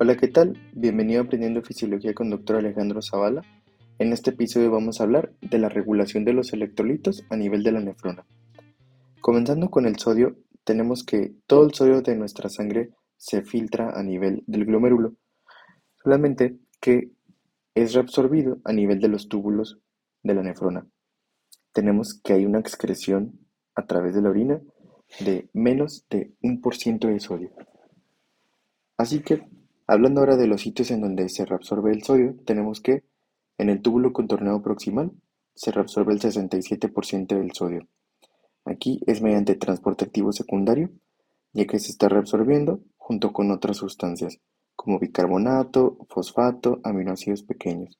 Hola, ¿qué tal? Bienvenido a Aprendiendo Fisiología con Dr. Alejandro Zavala. En este episodio vamos a hablar de la regulación de los electrolitos a nivel de la nefrona. Comenzando con el sodio, tenemos que todo el sodio de nuestra sangre se filtra a nivel del glomérulo, solamente que es reabsorbido a nivel de los túbulos de la nefrona. Tenemos que hay una excreción a través de la orina de menos de un por ciento de sodio. Así que, hablando ahora de los sitios en donde se reabsorbe el sodio, tenemos que en el túbulo contorneado proximal se reabsorbe el 67% del sodio. Aquí es mediante transporte activo secundario, ya que se está reabsorbiendo junto con otras sustancias, como bicarbonato, fosfato, aminoácidos pequeños.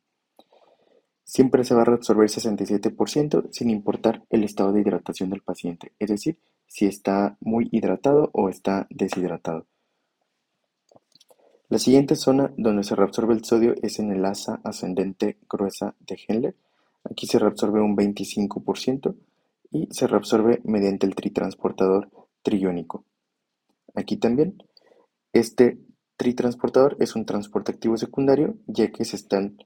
Siempre se va a reabsorber 67% sin importar el estado de hidratación del paciente, es decir, si está muy hidratado o está deshidratado. La siguiente zona donde se reabsorbe el sodio es en el asa ascendente gruesa de Henle. Aquí se reabsorbe un 25% y se reabsorbe mediante el tritransportador triónico. Aquí también, este tritransportador es un transporte activo secundario ya que se están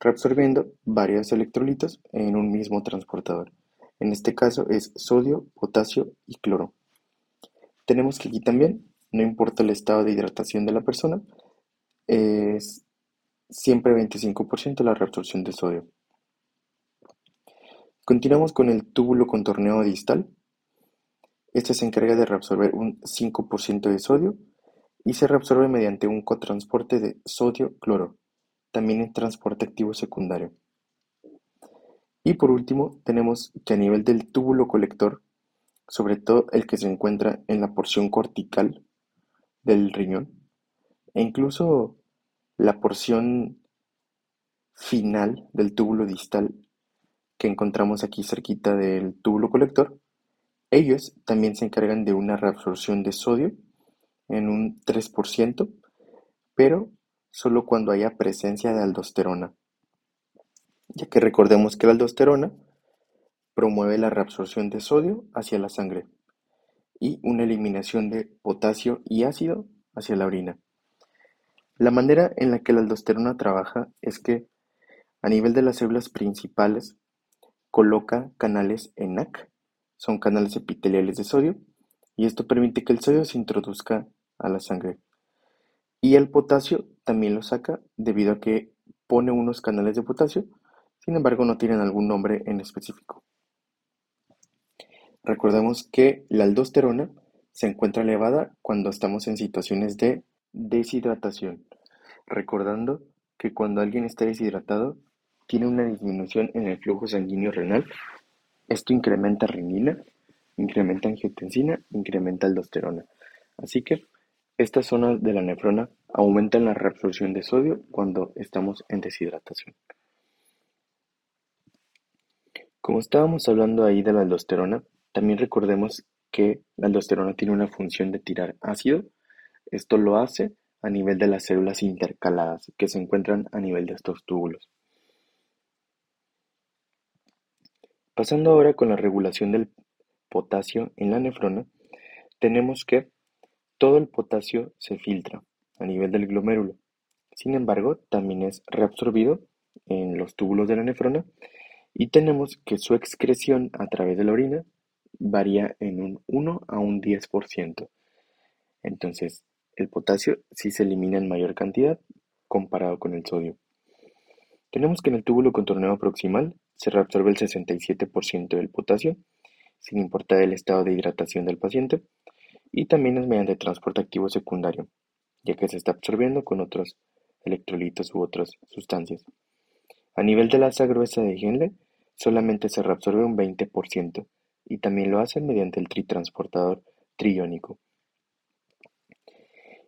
reabsorbiendo varios electrolitos en un mismo transportador. En este caso es sodio, potasio y cloro. Tenemos que aquí también, no importa el estado de hidratación de la persona, es siempre 25% la reabsorción de sodio. Continuamos con el túbulo contorneado distal. Este se encarga de reabsorber un 5% de sodio y se reabsorbe mediante un cotransporte de sodio-cloro, también en transporte activo secundario. Y por último, tenemos que a nivel del túbulo colector, sobre todo el que se encuentra en la porción cortical del riñón, e incluso la porción final del túbulo distal que encontramos aquí cerquita del túbulo colector, ellos también se encargan de una reabsorción de sodio en un 3%, pero solo cuando haya presencia de aldosterona, ya que recordemos que la aldosterona promueve la reabsorción de sodio hacia la sangre y una eliminación de potasio y ácido hacia la orina. La manera en la que la aldosterona trabaja es que, a nivel de las células principales, coloca canales ENaC, son canales epiteliales de sodio, y esto permite que el sodio se introduzca a la sangre. Y el potasio también lo saca debido a que pone unos canales de potasio, sin embargo no tienen algún nombre en específico. Recordemos que la aldosterona se encuentra elevada cuando estamos en situaciones de Deshidratación: recordando que cuando alguien está deshidratado, tiene una disminución en el flujo sanguíneo renal, esto incrementa renina, incrementa angiotensina, incrementa aldosterona. Así que estas zonas de la nefrona aumentan la reabsorción de sodio cuando estamos en deshidratación. Como estábamos hablando ahí de la aldosterona, también recordemos que la aldosterona tiene una función de tirar ácido esto lo hace a nivel de las células intercaladas que se encuentran a nivel de estos túbulos. Pasando ahora con la regulación del potasio en la nefrona, tenemos que todo el potasio se filtra a nivel del glomérulo. Sin embargo, también es reabsorbido en los túbulos de la nefrona y tenemos que su excreción a través de la orina varía en un 1 a un 10%. Entonces, el potasio sí se elimina en mayor cantidad comparado con el sodio. Tenemos que en el túbulo contorneado proximal se reabsorbe el 67% del potasio, sin importar el estado de hidratación del paciente, y también es mediante transporte activo secundario, ya que se está absorbiendo con otros electrolitos u otras sustancias. A nivel de la asa gruesa de Henle, solamente se reabsorbe un 20%, y también lo hace mediante el tritransportador triónico.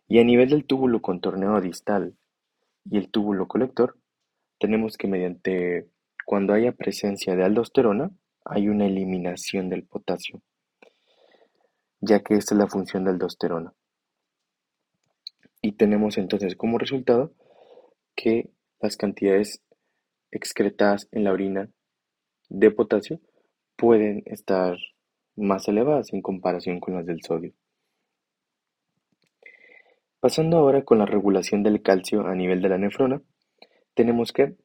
Y a nivel del túbulo contorneado distal y el túbulo colector, tenemos que mediante cuando haya presencia de aldosterona, hay una eliminación del potasio, ya que esta es la función de aldosterona. Y tenemos entonces como resultado que las cantidades excretadas en la orina de potasio pueden estar más elevadas en comparación con las del sodio. Pasando ahora con la regulación del calcio a nivel de la nefrona, tenemos que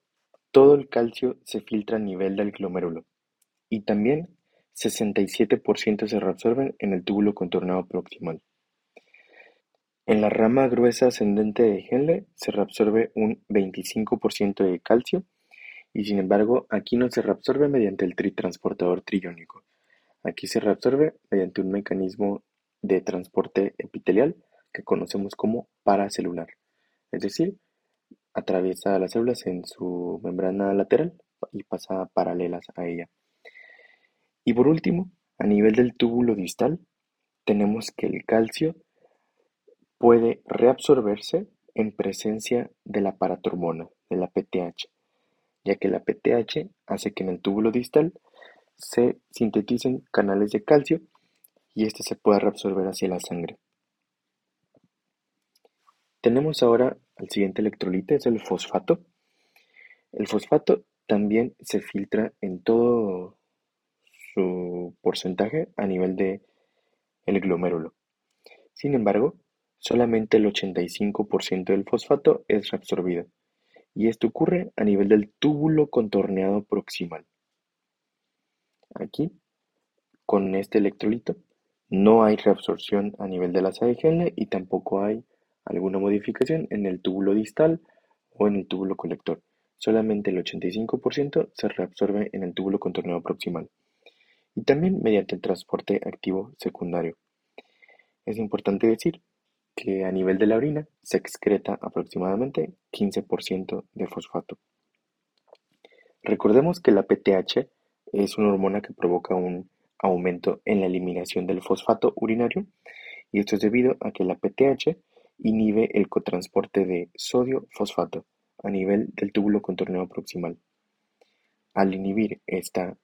todo el calcio se filtra a nivel del glomérulo y también 67% se reabsorben en el túbulo contornado proximal. En la rama gruesa ascendente de Henle se reabsorbe un 25% de calcio y sin embargo aquí no se reabsorbe mediante el tritransportador triónico. Aquí se reabsorbe mediante un mecanismo de transporte epitelial que conocemos como paracelular, es decir, atraviesa las células en su membrana lateral y pasa paralelas a ella. Y por último, a nivel del túbulo distal, tenemos que el calcio puede reabsorberse en presencia de la paratormona, de la PTH, ya que la PTH hace que en el túbulo distal se sinteticen canales de calcio y este se pueda reabsorber hacia la sangre. Tenemos ahora al siguiente electrolito, es el fosfato. El fosfato también se filtra en todo su porcentaje a nivel de el glomérulo. Sin embargo, solamente el 85% del fosfato es reabsorbido, y esto ocurre a nivel del túbulo contorneado proximal. Aquí, con este electrolito, no hay reabsorción a nivel de la de y tampoco hay alguna modificación en el túbulo distal o en el túbulo colector. Solamente el 85% se reabsorbe en el túbulo contorneado proximal y también mediante el transporte activo secundario. Es importante decir que a nivel de la orina se excreta aproximadamente 15% de fosfato. Recordemos que la PTH es una hormona que provoca un aumento en la eliminación del fosfato urinario y esto es debido a que la PTH inhibe el cotransporte de sodio-fosfato a nivel del túbulo contorneo proximal. Al inhibir esta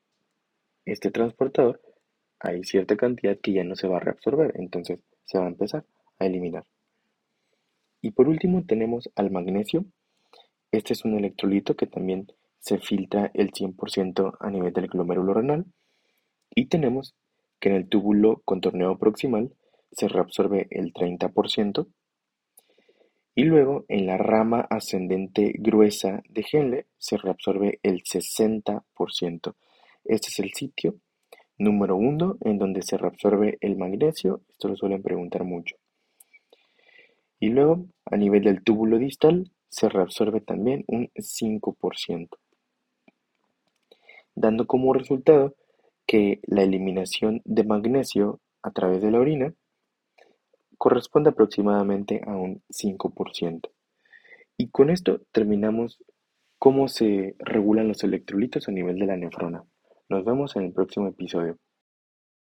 este transportador, hay cierta cantidad que ya no se va a reabsorber, entonces se va a empezar a eliminar. Y por último tenemos al magnesio. Este es un electrolito que también se filtra el 100% a nivel del glomérulo renal. Y tenemos que en el túbulo contorneo proximal se reabsorbe el 30%. Y luego en la rama ascendente gruesa de Henle se reabsorbe el 60%. Este es el sitio número uno en donde se reabsorbe el magnesio, esto lo suelen preguntar mucho. Y luego, a nivel del túbulo distal, se reabsorbe también un 5%, dando como resultado que la eliminación de magnesio a través de la orina corresponde aproximadamente a un 5%. Y con esto terminamos cómo se regulan los electrolitos a nivel de la nefrona. Nos vemos en el próximo episodio.